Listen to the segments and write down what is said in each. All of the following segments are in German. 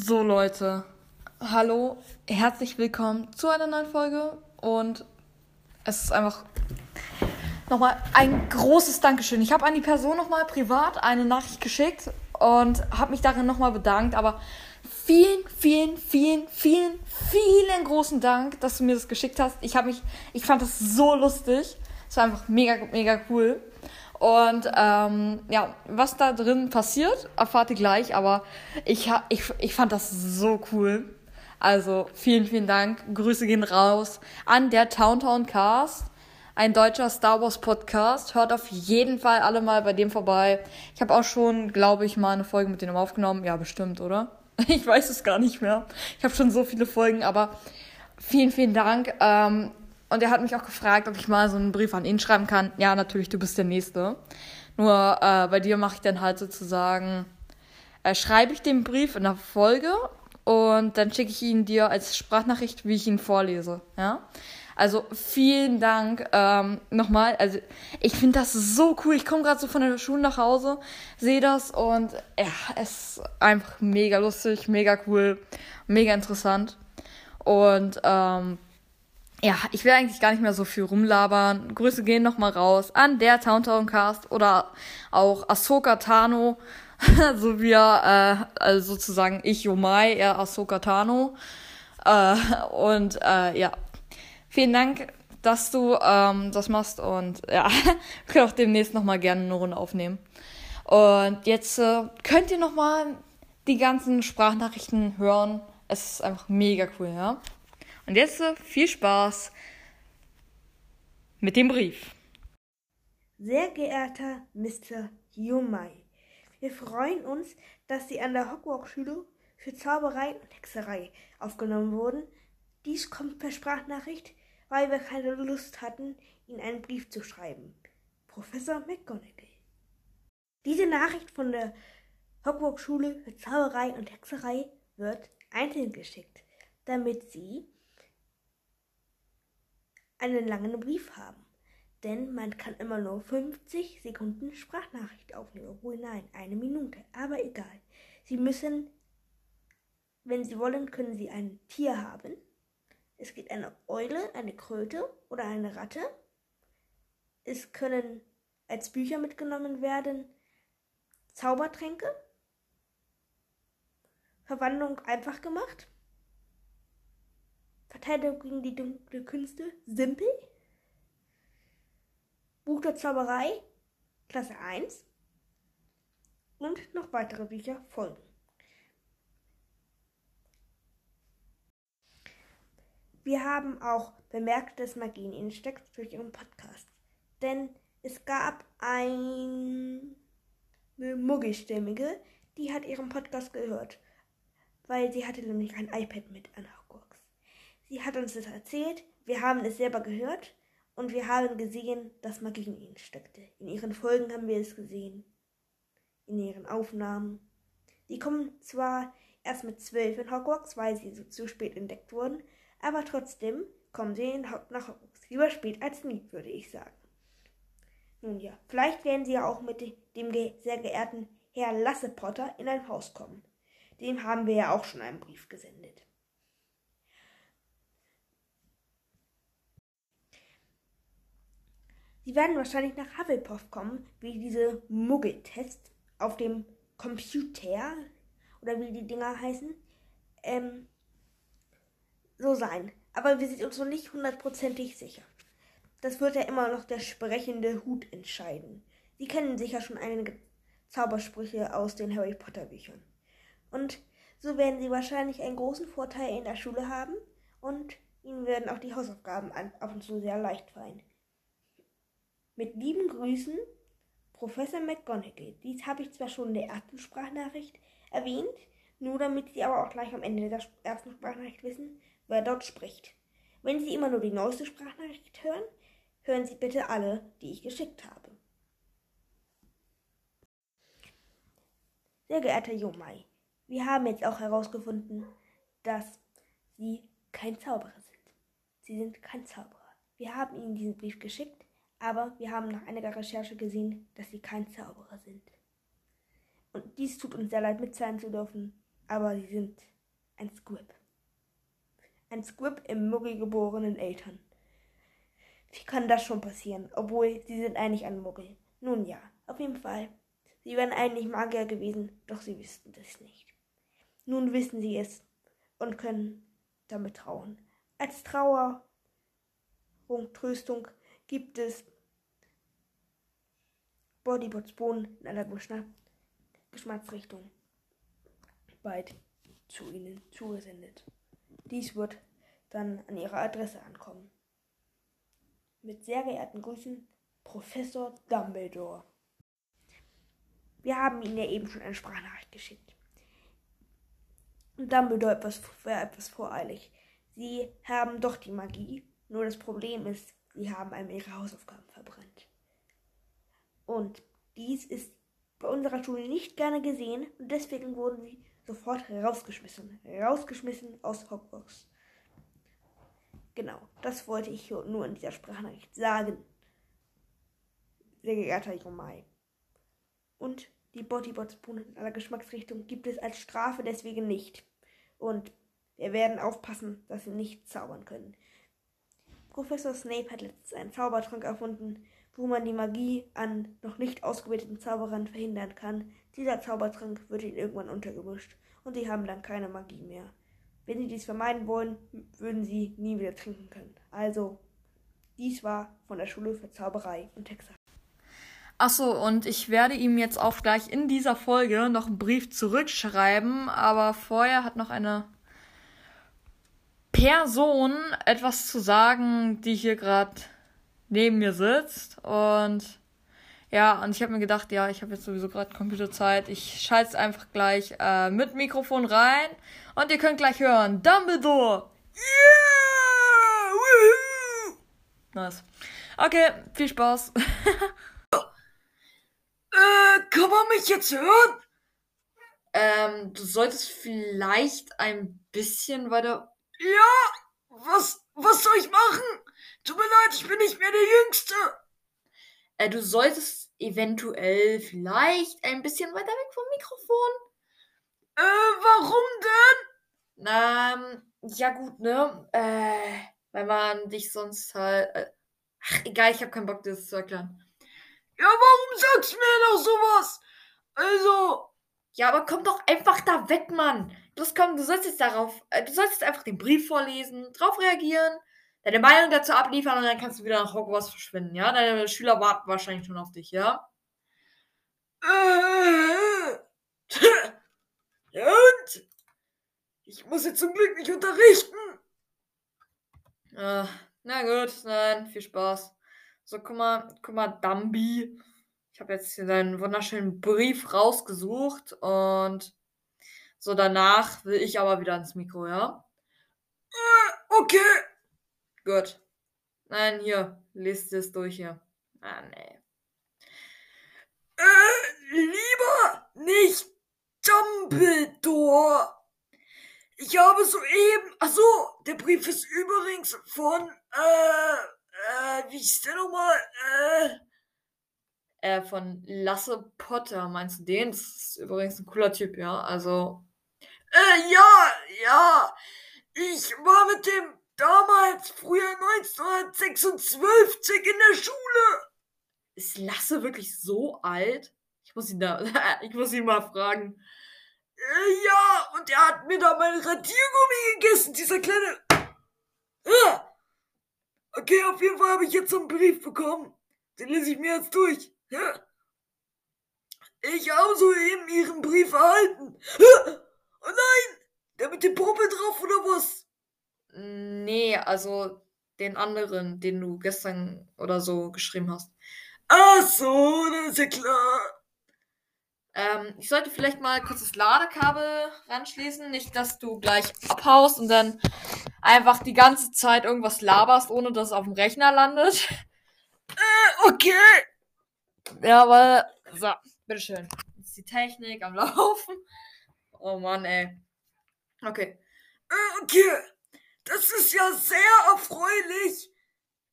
So Leute, hallo, herzlich willkommen zu einer neuen Folge und es ist einfach nochmal ein großes Dankeschön. Ich habe an die Person nochmal privat eine Nachricht geschickt und habe mich darin nochmal bedankt, aber vielen, vielen, vielen, vielen, vielen großen Dank, dass du mir das geschickt hast. Ich habe mich, ich fand das so lustig. Es war einfach mega, mega cool. Und ähm, ja, was da drin passiert, erfahrt ihr gleich, aber ich, ich, ich fand das so cool. Also vielen, vielen Dank. Grüße gehen raus an der Towntown Cast, ein deutscher Star Wars Podcast. Hört auf jeden Fall alle mal bei dem vorbei. Ich habe auch schon, glaube ich, mal eine Folge mit denen aufgenommen. Ja, bestimmt, oder? Ich weiß es gar nicht mehr. Ich habe schon so viele Folgen, aber vielen, vielen Dank. Ähm, und er hat mich auch gefragt, ob ich mal so einen Brief an ihn schreiben kann. Ja, natürlich, du bist der Nächste. Nur äh, bei dir mache ich dann halt sozusagen, äh, schreibe ich den Brief in der Folge und dann schicke ich ihn dir als Sprachnachricht, wie ich ihn vorlese. Ja. Also vielen Dank ähm, nochmal. Also ich finde das so cool. Ich komme gerade so von der Schule nach Hause, sehe das und ja, es ist einfach mega lustig, mega cool, mega interessant. Und ähm, ja, ich will eigentlich gar nicht mehr so viel rumlabern. Grüße gehen nochmal raus an der Towntown Cast oder auch Ahsoka Tano, so wie äh, also sozusagen ich Yomai, er Ahsoka Tano. Äh, und äh, ja, vielen Dank, dass du ähm, das machst und ja, wir können auch demnächst nochmal gerne eine Runde aufnehmen. Und jetzt äh, könnt ihr nochmal die ganzen Sprachnachrichten hören. Es ist einfach mega cool, ja. Und jetzt viel Spaß mit dem Brief. Sehr geehrter Mr. Yumai, wir freuen uns, dass Sie an der Hogwarts-Schule für Zauberei und Hexerei aufgenommen wurden. Dies kommt per Sprachnachricht, weil wir keine Lust hatten, Ihnen einen Brief zu schreiben. Professor McGonagall. Diese Nachricht von der Hogwarts-Schule für Zauberei und Hexerei wird einzeln geschickt, damit Sie einen langen Brief haben. Denn man kann immer nur 50 Sekunden Sprachnachricht aufnehmen. Obwohl, nein, eine Minute. Aber egal. Sie müssen, wenn Sie wollen, können Sie ein Tier haben. Es geht eine Eule, eine Kröte oder eine Ratte. Es können als Bücher mitgenommen werden Zaubertränke. Verwandlung einfach gemacht. Verteidigung gegen die dunkle Künste, simpel. Buch der Zauberei, Klasse 1. Und noch weitere Bücher folgen. Wir haben auch bemerkt, dass Magie in ihnen steckt durch ihren Podcast. Denn es gab eine Muggelstämmige, die hat ihren Podcast gehört, weil sie hatte nämlich ein iPad mit an Sie hat uns das erzählt, wir haben es selber gehört und wir haben gesehen, dass Magie in ihnen steckte. In ihren Folgen haben wir es gesehen. In ihren Aufnahmen. Die kommen zwar erst mit zwölf in Hogwarts, weil sie so zu spät entdeckt wurden, aber trotzdem kommen sie nach Hogwarts. Lieber spät als nie, würde ich sagen. Nun ja, vielleicht werden sie ja auch mit dem sehr geehrten Herr Lasse Potter in ein Haus kommen. Dem haben wir ja auch schon einen Brief gesendet. Sie werden wahrscheinlich nach Hufflepuff kommen, wie diese Muggeltests auf dem Computer oder wie die Dinger heißen, ähm, so sein. Aber wir sind uns noch nicht hundertprozentig sicher. Das wird ja immer noch der sprechende Hut entscheiden. Sie kennen sicher schon einige Zaubersprüche aus den Harry Potter Büchern. Und so werden sie wahrscheinlich einen großen Vorteil in der Schule haben und ihnen werden auch die Hausaufgaben ab und zu sehr leicht fallen. Mit lieben Grüßen, Professor McGonagall. Dies habe ich zwar schon in der ersten Sprachnachricht erwähnt, nur damit Sie aber auch gleich am Ende der ersten Sprachnachricht wissen, wer dort spricht. Wenn Sie immer nur die neueste Sprachnachricht hören, hören Sie bitte alle, die ich geschickt habe. Sehr geehrter Jomai, wir haben jetzt auch herausgefunden, dass Sie kein Zauberer sind. Sie sind kein Zauberer. Wir haben Ihnen diesen Brief geschickt, aber wir haben nach einiger Recherche gesehen, dass sie kein Zauberer sind. Und dies tut uns sehr leid mitteilen zu dürfen, aber sie sind ein Squib. Ein Squib im Muggel geborenen Eltern. Wie kann das schon passieren, obwohl sie sind eigentlich ein Muggel? Nun ja, auf jeden Fall. Sie wären eigentlich Magier gewesen, doch sie wüssten das nicht. Nun wissen sie es und können damit trauen. Als Trauer und Tröstung gibt es Bodybots Bohnen in aller Geschmacksrichtung bald zu ihnen zugesendet. Dies wird dann an ihrer Adresse ankommen. Mit sehr geehrten Grüßen, Professor Dumbledore. Wir haben Ihnen ja eben schon eine Sprachnachricht geschickt. Und Dumbledore etwas, war etwas voreilig. Sie haben doch die Magie, nur das Problem ist, sie haben einmal ihre Hausaufgaben verbrannt. Und dies ist bei unserer Schule nicht gerne gesehen und deswegen wurden sie sofort rausgeschmissen. Rausgeschmissen aus Hogwarts. Genau, das wollte ich nur in dieser Sprachnachricht sagen. Sehr geehrter Jomai. Und die Bodybots-Bohnen in aller Geschmacksrichtung gibt es als Strafe deswegen nicht. Und wir werden aufpassen, dass sie nicht zaubern können. Professor Snape hat letztens einen Zaubertrank erfunden, wo man die Magie an noch nicht ausgebildeten Zauberern verhindern kann. Dieser Zaubertrank wird ihnen irgendwann untergemischt und sie haben dann keine Magie mehr. Wenn sie dies vermeiden wollen, würden sie nie wieder trinken können. Also, dies war von der Schule für Zauberei und Texas. Achso, und ich werde ihm jetzt auch gleich in dieser Folge noch einen Brief zurückschreiben, aber vorher hat noch eine Person etwas zu sagen, die hier gerade neben mir sitzt. Und ja, und ich habe mir gedacht, ja, ich habe jetzt sowieso gerade Computerzeit. Ich schalte es einfach gleich äh, mit Mikrofon rein und ihr könnt gleich hören. Dumbledore! Yeah! Woohoo! Nice. Okay, viel Spaß. Äh, kann man mich jetzt hören? Ähm, du solltest vielleicht ein bisschen weiter. Ja, was, was soll ich machen? Tut mir leid, ich bin nicht mehr der Jüngste. Äh, du solltest eventuell vielleicht ein bisschen weiter weg vom Mikrofon. Äh, warum denn? Ähm, ja gut, ne? Äh, weil man dich sonst halt. Äh, ach, egal, ich habe keinen Bock, das zu erklären. Ja, warum sagst du mir noch sowas? Also. Ja, aber komm doch einfach da weg, Mann. Los, komm, du sollst jetzt darauf. Äh, du sollst jetzt einfach den Brief vorlesen, drauf reagieren, deine Meinung dazu abliefern und dann kannst du wieder nach Hogwarts verschwinden, ja? Deine Schüler warten wahrscheinlich schon auf dich, ja? Äh. ja, und? Ich muss jetzt zum Glück nicht unterrichten. Äh, na gut, nein, viel Spaß. So, guck mal, guck mal, Dumbi. Ich habe jetzt hier deinen wunderschönen Brief rausgesucht und so danach will ich aber wieder ins Mikro, ja? Äh, okay. Gut. Nein, hier, lest es durch hier. Ah, nee. Äh, lieber nicht Dumbledore. Ich habe soeben. Achso, der Brief ist übrigens von, äh, äh, wie ist der nochmal? Äh. Äh, von Lasse Potter, meinst du den? Das ist übrigens ein cooler Typ, ja. Also. Äh, ja, ja. Ich war mit dem damals, früher 1956 in der Schule. Ist Lasse wirklich so alt? Ich muss ihn da, ich muss ihn mal fragen. Äh, ja, und er hat mir da mein Radiergummi gegessen, dieser kleine. Äh. Okay, auf jeden Fall habe ich jetzt so einen Brief bekommen. Den lese ich mir jetzt durch. Ja. Ich habe soeben Ihren Brief erhalten. Oh nein! Der mit dem Popel drauf oder was? Nee, also den anderen, den du gestern oder so geschrieben hast. Ach so, das ist ja klar. Ähm, ich sollte vielleicht mal kurz das Ladekabel ranschließen. Nicht, dass du gleich abhaust und dann einfach die ganze Zeit irgendwas laberst, ohne dass es auf dem Rechner landet. Äh, okay. Ja, weil. So, bitteschön. Jetzt ist die Technik am Laufen. Oh Mann, ey. Okay. Okay. Das ist ja sehr erfreulich,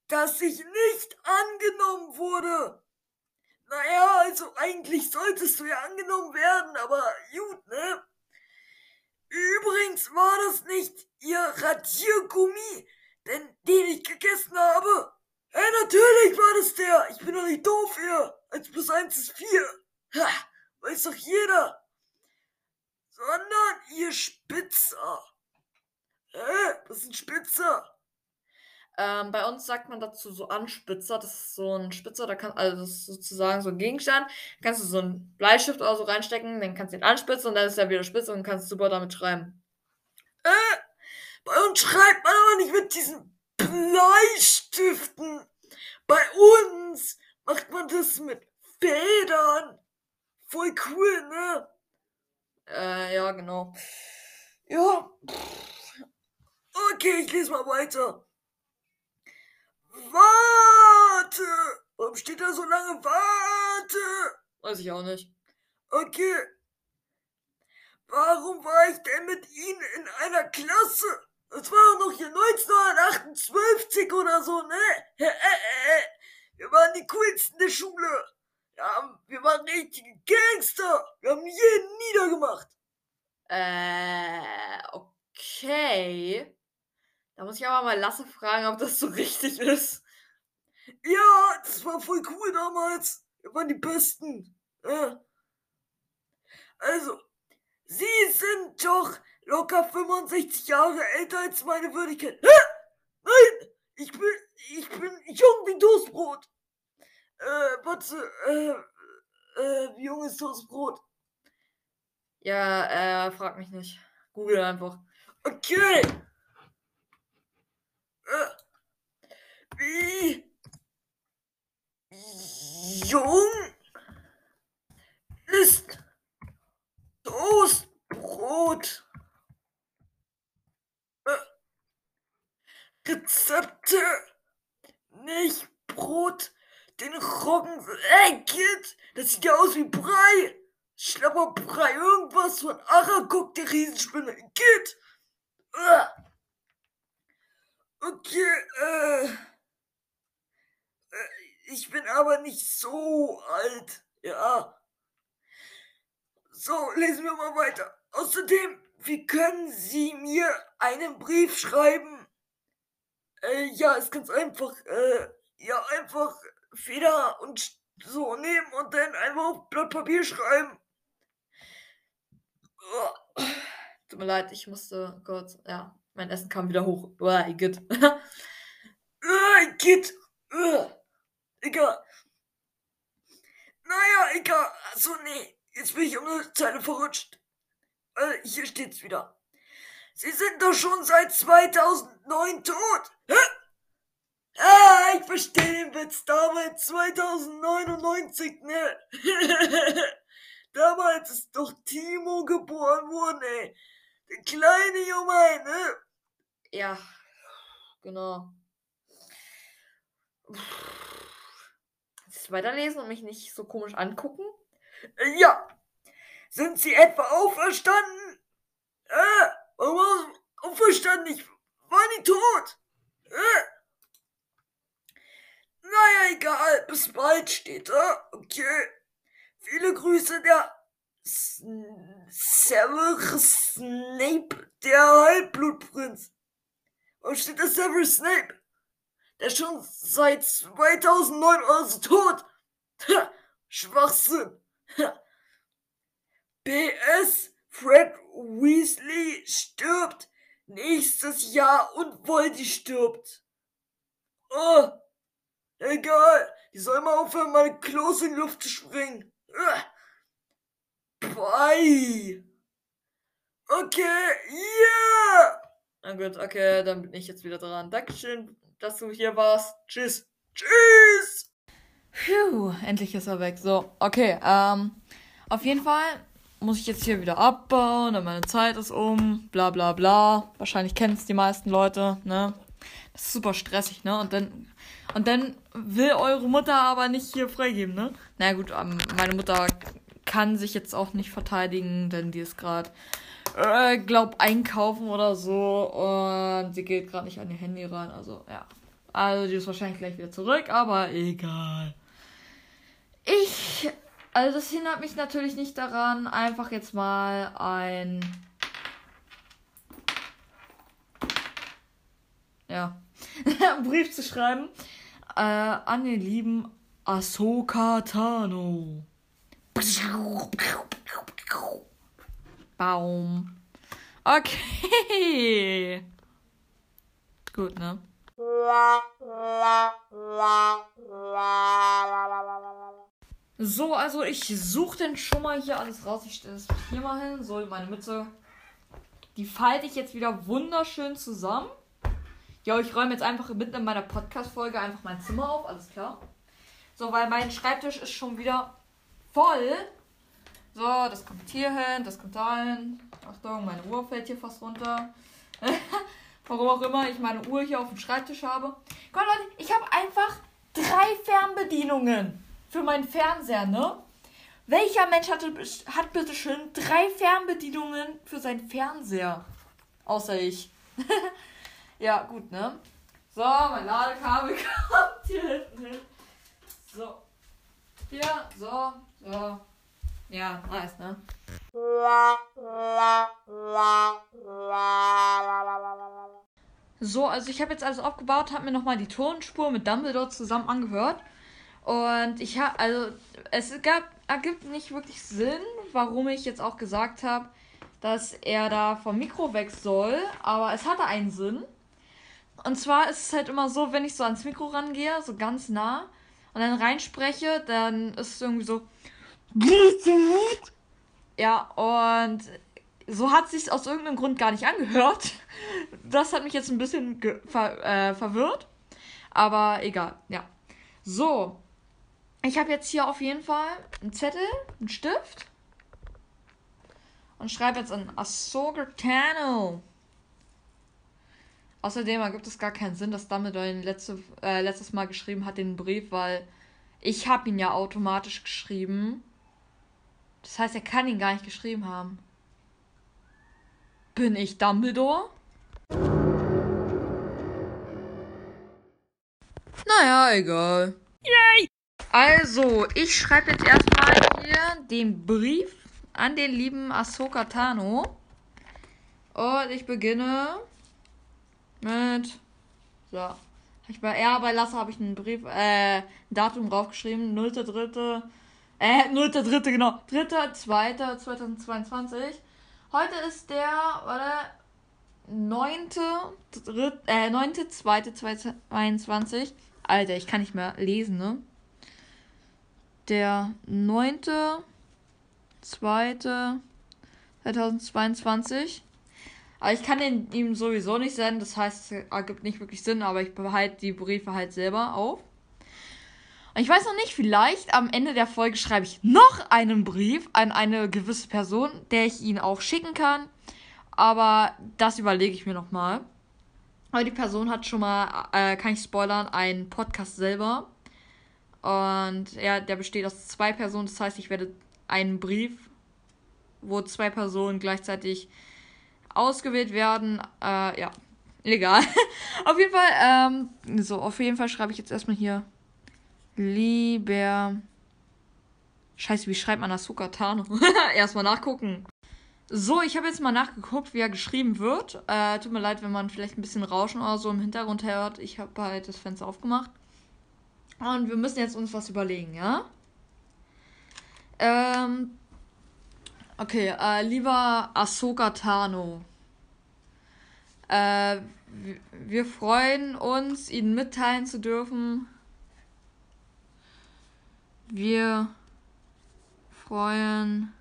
dass ich nicht angenommen wurde. Naja, also eigentlich solltest du ja angenommen werden, aber gut, ne? Übrigens war das nicht Ihr Radiergummi, denn den ich gegessen habe. Hey, natürlich war das der. Ich bin doch nicht doof hier. Eins plus eins ist vier. Ha, weiß doch jeder. Sondern ihr Spitzer. Hä? Was ist ein Spitzer? Ähm, bei uns sagt man dazu so Anspitzer. Das ist so ein Spitzer, da kann, also das ist sozusagen so ein Gegenstand. Da kannst du so einen Bleistift oder so reinstecken, dann kannst du ihn anspitzen und dann ist er wieder spitze und kannst super damit schreiben. Äh, bei uns schreibt man aber nicht mit diesen Bleistiften. Bei uns macht man das mit Federn. Voll cool, ne? Äh, ja, genau. Ja. Okay, ich lese mal weiter. Warte! Warum steht da so lange Warte? Weiß ich auch nicht. Okay. Warum war ich denn mit Ihnen in einer Klasse? Das war doch noch hier 1928 oder so, ne? Wir waren die coolsten der Schule. Ja, wir waren richtige Gangster. Wir haben jeden niedergemacht. Äh, okay. Da muss ich aber mal Lasse fragen, ob das so richtig ist. Ja, das war voll cool damals. Wir waren die Besten. Ja. Also, Sie sind doch locker 65 Jahre älter als meine Würdigkeit. Nein! Ich bin, ich bin jung wie Toastbrot. Äh, warte, äh, äh, wie jung ist Toastbrot? Ja, äh, frag mich nicht. Google einfach. Okay. Äh, wie jung ist Toastbrot? Äh, Rezepte, nicht Brot, den Roggen. Ey, Kid, das sieht ja aus wie Brei. Schlapperbrei, irgendwas von Aragog, der Riesenspinne. Kid. Äh. Okay, äh, äh. Ich bin aber nicht so alt. Ja. So, lesen wir mal weiter. Außerdem, wie können Sie mir einen Brief schreiben? Äh, ja, ist ganz einfach. Äh, ja, einfach Feder und so nehmen und dann einfach auf Blatt Papier schreiben. Oh. Tut mir leid, ich musste kurz, ja, mein Essen kam wieder hoch. Uah, Igitt. Uah, Igitt. Uah. Egal. Naja, egal. Achso, nee. Jetzt bin ich um eine Zeile verrutscht. Äh, hier steht's wieder. Sie sind doch schon seit 2009 tot. Hä? Ah, ich verstehe den Witz. Damals 2099, ne? Damals ist doch Timo geboren worden, ey. Der kleine Junge, ne? Ja, genau. Jetzt weiterlesen und mich nicht so komisch angucken? Ja. Sind Sie etwa auferstanden? Äh, warum auferstanden? Ich war nie tot. Äh. Naja, egal. Bis bald steht da. Okay. Viele Grüße, der Severus Snape, der Halbblutprinz. Warum steht da Severus Snape? Der ist schon seit 2009 oder so tot. Ha, Schwachsinn. PS, Fred Weasley stirbt nächstes Jahr und Voldy stirbt. Oh, egal. Die soll mal aufhören, meine Klos in die Luft zu springen. Bye. Okay, yeah. Na gut, okay, dann bin ich jetzt wieder dran. Dankeschön, dass du hier warst. Tschüss. Tschüss. Puh, endlich ist er weg. So, okay, ähm, auf jeden Fall muss ich jetzt hier wieder abbauen, dann meine Zeit ist um, bla bla bla. Wahrscheinlich kennen es die meisten Leute, ne? Das ist super stressig, ne? Und dann, und dann will eure Mutter aber nicht hier freigeben, ne? Na gut, ähm, meine Mutter kann sich jetzt auch nicht verteidigen, denn die ist gerade, äh, glaub, einkaufen oder so und sie geht gerade nicht an ihr Handy ran, also ja. Also die ist wahrscheinlich gleich wieder zurück, aber egal. Ich, also das hindert mich natürlich nicht daran, einfach jetzt mal ein ja, einen Brief zu schreiben äh, an den lieben Ahsoka Tano. Baum. Okay. Gut, ne? So, also ich suche denn schon mal hier alles raus. Ich stelle es hier mal hin. So, meine Mütze. Die falte ich jetzt wieder wunderschön zusammen. Ja, ich räume jetzt einfach mitten in meiner Podcast-Folge einfach mein Zimmer auf. Alles klar. So, weil mein Schreibtisch ist schon wieder voll. So, das kommt hier hin, das kommt da hin. Achtung, meine Uhr fällt hier fast runter. Warum auch immer ich meine Uhr hier auf dem Schreibtisch habe. Gott, Leute, ich habe einfach drei Fernbedienungen für meinen Fernseher, ne? Welcher Mensch hatte, hat bitte schön drei Fernbedienungen für seinen Fernseher? Außer ich. ja, gut, ne? So, mein Ladekabel kommt hier hinten hin. So. Hier, so, so. Ja, nice, ne? So, also ich habe jetzt alles aufgebaut, habe mir nochmal die Tonspur mit Dumbledore zusammen angehört. Und ich habe, also es gab, ergibt nicht wirklich Sinn, warum ich jetzt auch gesagt habe, dass er da vom Mikro weg soll. Aber es hatte einen Sinn. Und zwar ist es halt immer so, wenn ich so ans Mikro rangehe, so ganz nah, und dann reinspreche, dann ist es irgendwie so. Ja, und so hat sich aus irgendeinem Grund gar nicht angehört. Das hat mich jetzt ein bisschen ver äh, verwirrt. Aber egal, ja. So. Ich habe jetzt hier auf jeden Fall einen Zettel, einen Stift. Und schreibe jetzt an Ahsoka Tano. Außerdem ergibt es gar keinen Sinn, dass Dumbledore ihn letzte, äh, letztes Mal geschrieben hat, den Brief, weil ich habe ihn ja automatisch geschrieben. Das heißt, er kann ihn gar nicht geschrieben haben. Bin ich Dumbledore? Naja, egal. Yay! Also, ich schreibe jetzt erstmal hier den Brief an den lieben Ahsoka Tano. Und ich beginne mit. So. Ich bei R bei Lasse habe ich einen Brief, äh, ein Datum draufgeschrieben, 0.3. Äh, 0.3. genau. 3.2.2022. Heute ist der, warte, 9. äh, 9.2.2022. Alter, ich kann nicht mehr lesen, ne? Der 9.2.2022. Aber ich kann den ihm sowieso nicht senden, das heißt, es ergibt nicht wirklich Sinn, aber ich behalte die Briefe halt selber auf. Und ich weiß noch nicht, vielleicht am Ende der Folge schreibe ich noch einen Brief an eine gewisse Person, der ich ihn auch schicken kann. Aber das überlege ich mir nochmal. Aber die Person hat schon mal, äh, kann ich spoilern, einen Podcast selber. Und ja, der besteht aus zwei Personen. Das heißt, ich werde einen Brief, wo zwei Personen gleichzeitig ausgewählt werden. Äh, ja, egal. auf jeden Fall, ähm, so, auf jeden Fall schreibe ich jetzt erstmal hier. Lieber. Scheiße, wie schreibt man Asuka Tano? erstmal nachgucken. So, ich habe jetzt mal nachgeguckt, wie er geschrieben wird. Äh, tut mir leid, wenn man vielleicht ein bisschen Rauschen oder so im Hintergrund hört. Ich habe halt das Fenster aufgemacht. Und wir müssen jetzt uns was überlegen, ja? Ähm, Okay, äh, lieber Ahsoka Tano. Äh, wir freuen uns, Ihnen mitteilen zu dürfen. Wir freuen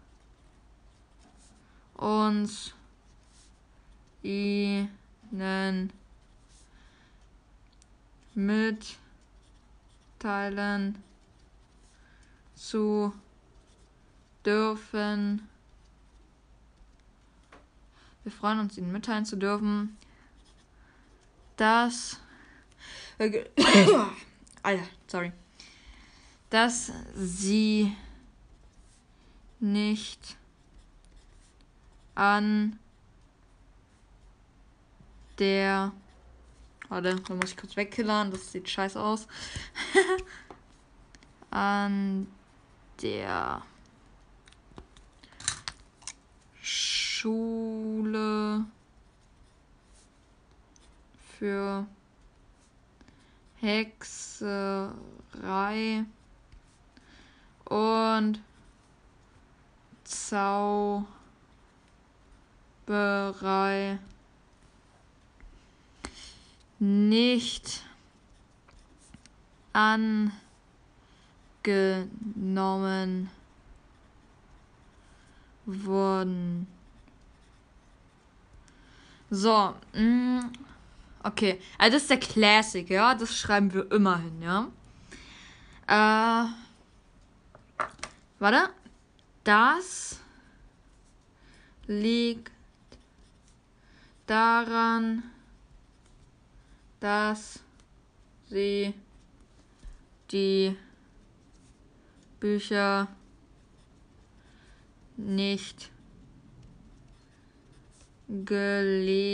uns, Ihnen mitteilen zu dürfen wir freuen uns, Ihnen mitteilen zu dürfen, dass. Äh, Alter, sorry. Dass Sie nicht an der. Warte, da muss ich kurz wegkillern, das sieht scheiße aus. an der Schule für Hexerei und Zauberei nicht angenommen wurden. So, mh, mm, okay. Also das ist der Classic, ja. Das schreiben wir immer hin, ja. Äh, warte. Das liegt daran, dass sie die Bücher nicht gelesen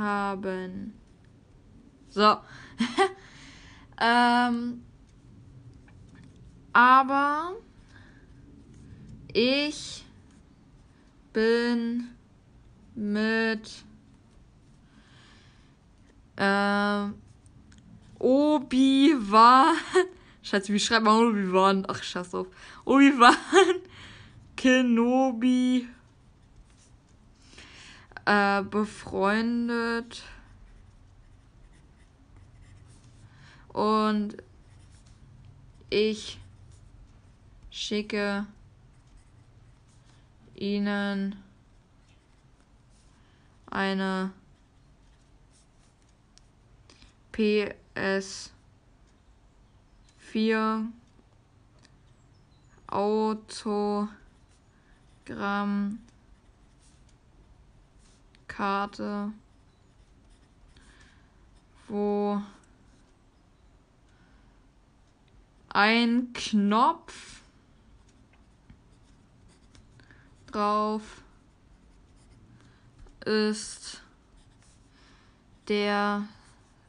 haben. So. ähm, aber ich bin mit ähm, Obi-Wan. Scheiße, wie schreibt man Obi-Wan? Ach, scheiß auf. Obi-Wan Kenobi äh, befreundet. Und ich schicke Ihnen eine PS4 Autogrammkarte, wo ein Knopf drauf ist, der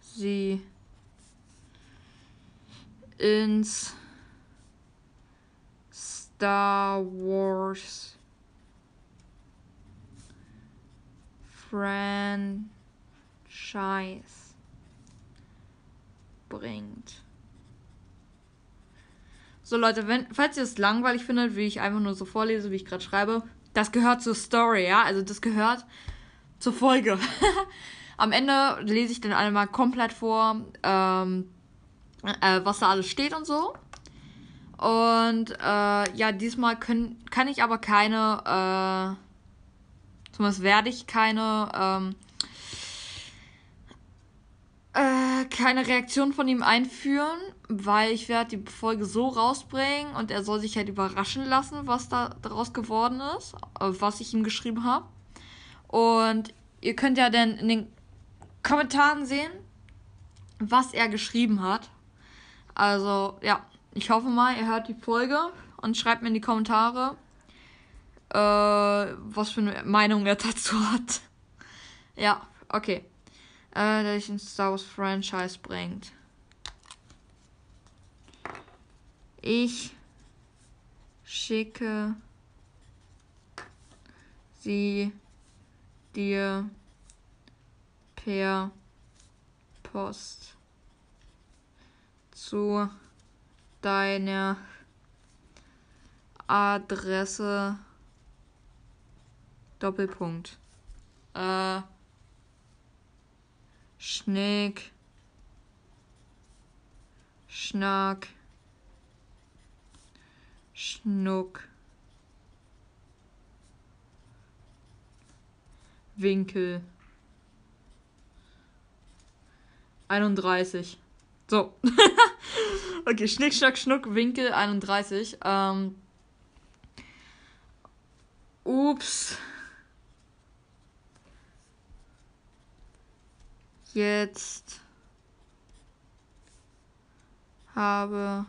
sie ins Star Wars Franchise bringt. So Leute, wenn, falls ihr es langweilig findet, wie ich einfach nur so vorlese, wie ich gerade schreibe, das gehört zur Story, ja? Also das gehört zur Folge. Am Ende lese ich dann einmal komplett vor, ähm, äh, was da alles steht und so. Und äh, ja, diesmal können, kann ich aber keine, äh, zumindest werde ich keine, ähm, äh, keine Reaktion von ihm einführen, weil ich werde die Folge so rausbringen und er soll sich halt überraschen lassen, was da daraus geworden ist, äh, was ich ihm geschrieben habe. Und ihr könnt ja dann in den Kommentaren sehen, was er geschrieben hat. Also ja, ich hoffe mal, ihr hört die Folge und schreibt mir in die Kommentare, äh, was für eine Meinung er dazu hat. ja, okay äh, der sich ein Star Wars Franchise bringt. Ich schicke sie dir per Post zu deiner Adresse Doppelpunkt. Äh, Schnick. Schnack. Schnuck. Winkel. 31. So. okay, Schnick, Schnack, Schnuck, Winkel 31. Ähm. Ups. Jetzt habe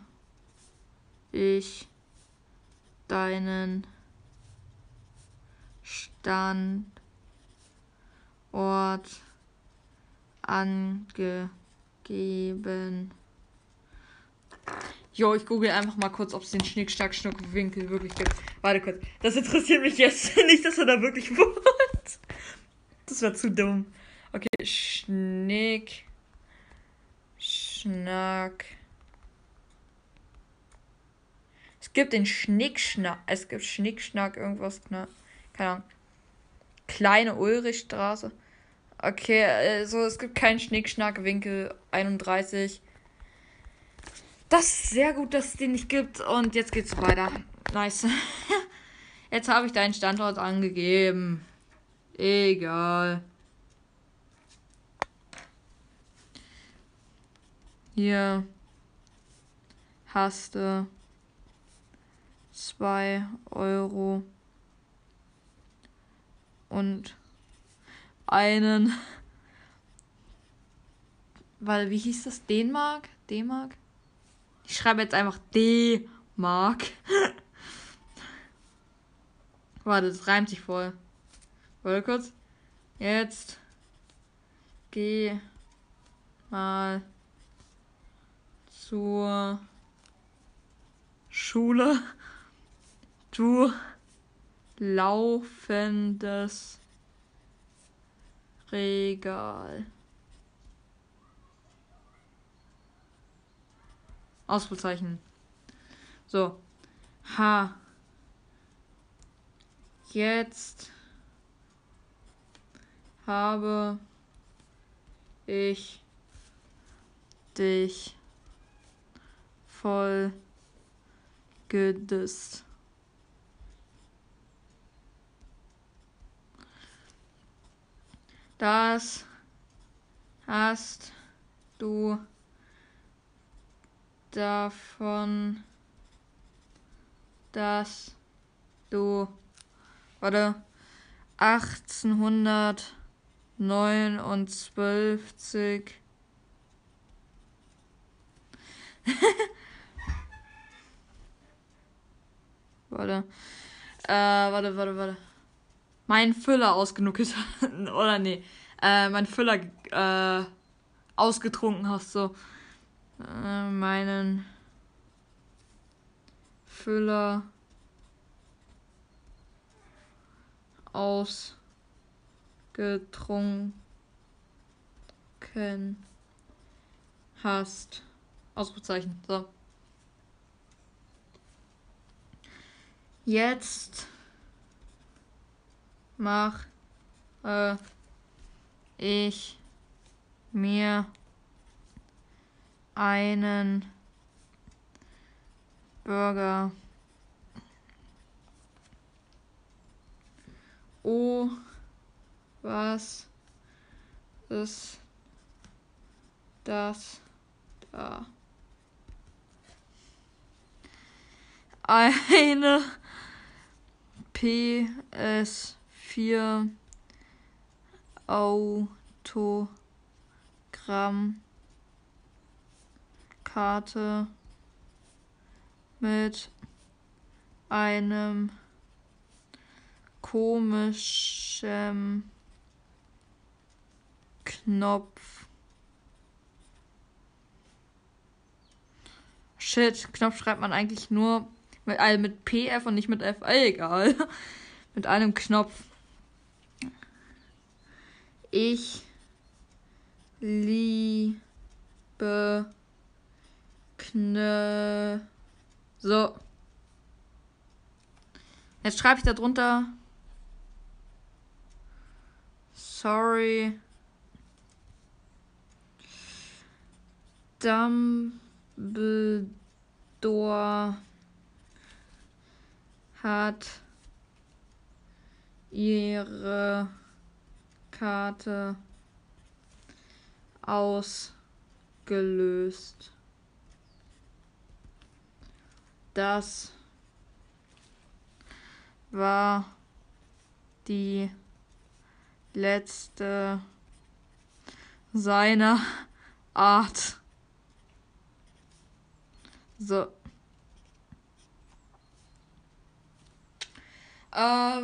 ich deinen Standort angegeben. Jo, ich google einfach mal kurz, ob es den Schnick, Schnack, Schnuck, Winkel wirklich gibt. Warte kurz. Das interessiert mich jetzt nicht, dass er da wirklich wohnt. Das wäre zu dumm. Okay, Schnick, Schnack. Es gibt den Schnickschnack. Es gibt Schnickschnack, irgendwas. Keine Ahnung. Kleine Ulrichstraße. Okay, also es gibt keinen Schnickschnack, Winkel 31. Das ist sehr gut, dass es den nicht gibt. Und jetzt geht's weiter. Nice. Jetzt habe ich deinen Standort angegeben. Egal. Hier hast du 2 Euro und einen, weil wie hieß das? D-Mark? D-Mark? Ich schreibe jetzt einfach D-Mark. Warte, das reimt sich voll. Warte kurz. Jetzt geh mal zur Schule. Du laufendes Regal. Ausrufezeichen. So. Ha. Jetzt habe ich dich voll gedisst. Das hast du davon, dass du, warte, 1829 warte. Äh, warte, warte, warte. Mein Füller ausgenuckelt oder nee. Äh, mein Füller äh, ausgetrunken hast, so. Äh, meinen Füller ausgetrunken hast. Ausrufezeichen. So. Jetzt mach äh, ich mir einen Burger. Oh, was ist das da? Eine PS4 Autogramm Karte mit einem komischen Knopf. Shit, Knopf schreibt man eigentlich nur mit, äh, mit PF und nicht mit F. Egal. mit einem Knopf. Ich liebe Knö. So. Jetzt schreibe ich da drunter. Sorry. Dumbledore hat ihre Karte ausgelöst. Das war die letzte seiner Art. So. Äh,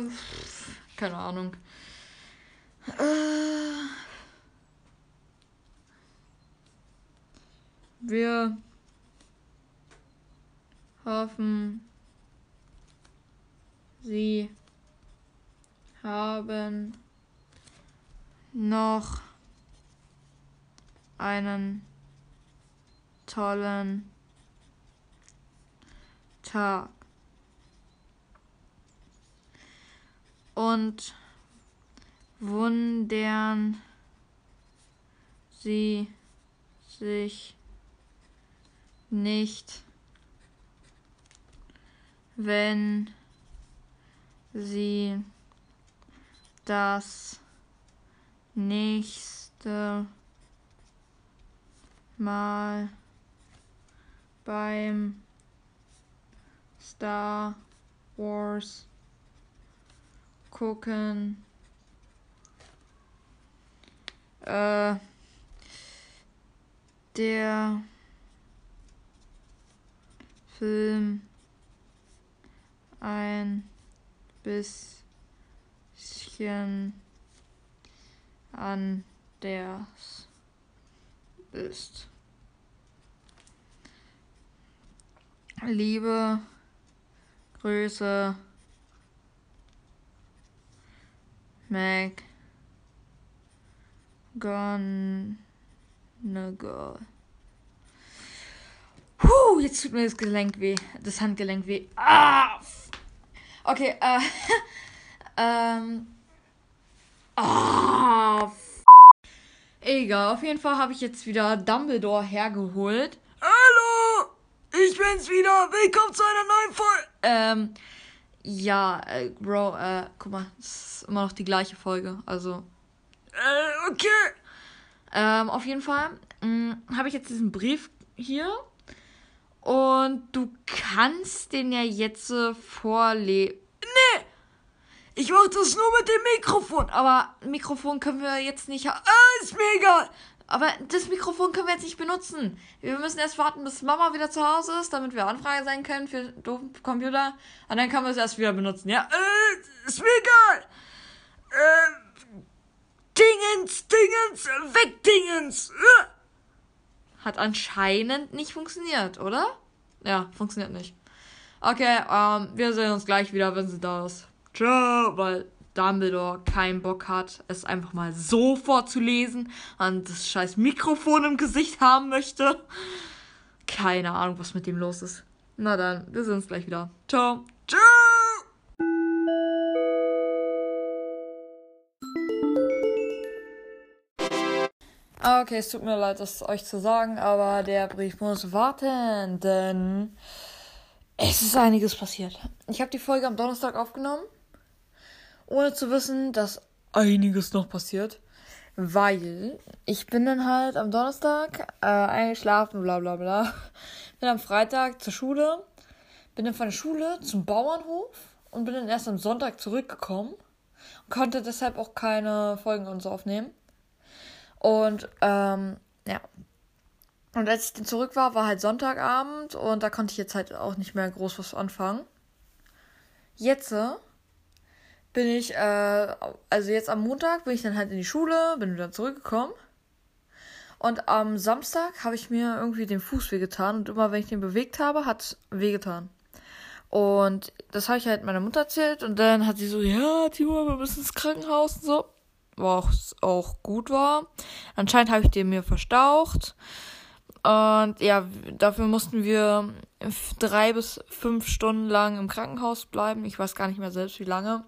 keine Ahnung. Äh, wir hoffen, Sie haben noch einen tollen Tag. Und wundern sie sich nicht, wenn sie das nächste Mal beim Star Wars gucken. Äh, der Film ein bisschen anders ist. Liebe Grüße Meg Gonagall. Puh, jetzt tut mir das Gelenk weh. Das Handgelenk weh. Ah! Okay, äh. ähm. Ah! Egal, auf jeden Fall habe ich jetzt wieder Dumbledore hergeholt. Hallo! Ich bin's wieder. Willkommen zu einer neuen Folge. Ähm. Ja, äh, Bro, äh, guck mal, es ist immer noch die gleiche Folge. Also. Äh, okay. Ähm, auf jeden Fall habe ich jetzt diesen Brief hier. Und du kannst den ja jetzt äh, vorlesen. Nee! Ich mach das nur mit dem Mikrofon. Aber Mikrofon können wir jetzt nicht. ha- Ah, ist mir egal. Aber das Mikrofon können wir jetzt nicht benutzen. Wir müssen erst warten, bis Mama wieder zu Hause ist, damit wir Anfrage sein können für doofen Computer. Und dann können wir es erst wieder benutzen, ja? Äh, ist mir egal. Äh, Dingens, Dingens, weg Dingens. Äh. Hat anscheinend nicht funktioniert, oder? Ja, funktioniert nicht. Okay, ähm, wir sehen uns gleich wieder, wenn sie da ist. Ciao, weil Dumbledore keinen Bock hat, es einfach mal so vorzulesen und das scheiß Mikrofon im Gesicht haben möchte. Keine Ahnung, was mit dem los ist. Na dann, wir sehen uns gleich wieder. Ciao. Ciao. Okay, es tut mir leid, das euch zu sagen, aber der Brief muss warten, denn es ist einiges passiert. Ich habe die Folge am Donnerstag aufgenommen, ohne zu wissen, dass einiges noch passiert, weil ich bin dann halt am Donnerstag äh, eingeschlafen, bla bla bla, bin am Freitag zur Schule, bin dann von der Schule zum Bauernhof und bin dann erst am Sonntag zurückgekommen und konnte deshalb auch keine Folgen und so aufnehmen. Und ähm, ja. Und als ich dann zurück war, war halt Sonntagabend und da konnte ich jetzt halt auch nicht mehr groß was anfangen. Jetzt äh, bin ich, äh, also jetzt am Montag bin ich dann halt in die Schule, bin wieder zurückgekommen. Und am Samstag habe ich mir irgendwie den Fuß wehgetan und immer wenn ich den bewegt habe, hat es wehgetan. Und das habe ich halt meiner Mutter erzählt und dann hat sie so, ja, Timo, wir müssen ins Krankenhaus und so was auch gut war. Anscheinend habe ich den mir verstaucht. Und ja, dafür mussten wir drei bis fünf Stunden lang im Krankenhaus bleiben. Ich weiß gar nicht mehr selbst, wie lange.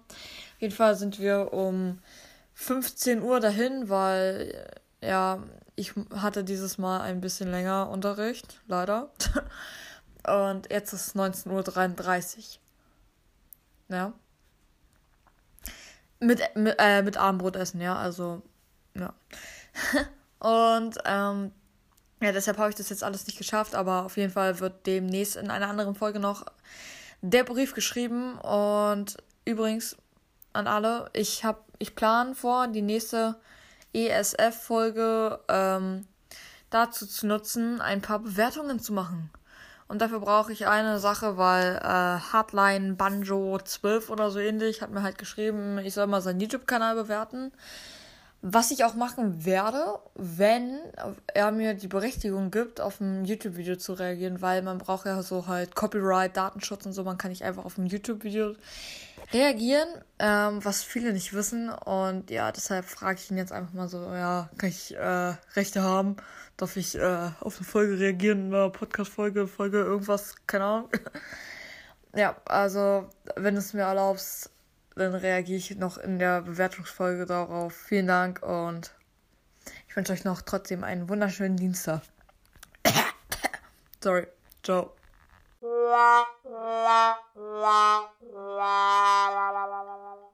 Auf jeden Fall sind wir um 15 Uhr dahin, weil ja, ich hatte dieses Mal ein bisschen länger Unterricht, leider. Und jetzt ist 19.33 Uhr. Ja. Mit, mit, äh, mit Abendbrot essen, ja, also, ja. und, ähm, ja, deshalb habe ich das jetzt alles nicht geschafft, aber auf jeden Fall wird demnächst in einer anderen Folge noch der Brief geschrieben. Und übrigens an alle, ich habe, ich plane vor, die nächste ESF-Folge ähm, dazu zu nutzen, ein paar Bewertungen zu machen. Und dafür brauche ich eine Sache, weil äh, Hardline Banjo 12 oder so ähnlich hat mir halt geschrieben, ich soll mal seinen YouTube-Kanal bewerten. Was ich auch machen werde, wenn er mir die Berechtigung gibt, auf ein YouTube-Video zu reagieren, weil man braucht ja so halt Copyright, Datenschutz und so, man kann nicht einfach auf ein YouTube-Video reagieren, ähm, was viele nicht wissen. Und ja, deshalb frage ich ihn jetzt einfach mal so, ja, kann ich äh, Rechte haben? Darf ich äh, auf eine Folge reagieren, eine Podcast-Folge, Folge, irgendwas, keine Ahnung. ja, also, wenn du es mir erlaubst, dann reagiere ich noch in der Bewertungsfolge darauf. Vielen Dank und ich wünsche euch noch trotzdem einen wunderschönen Dienstag. Sorry. Ciao.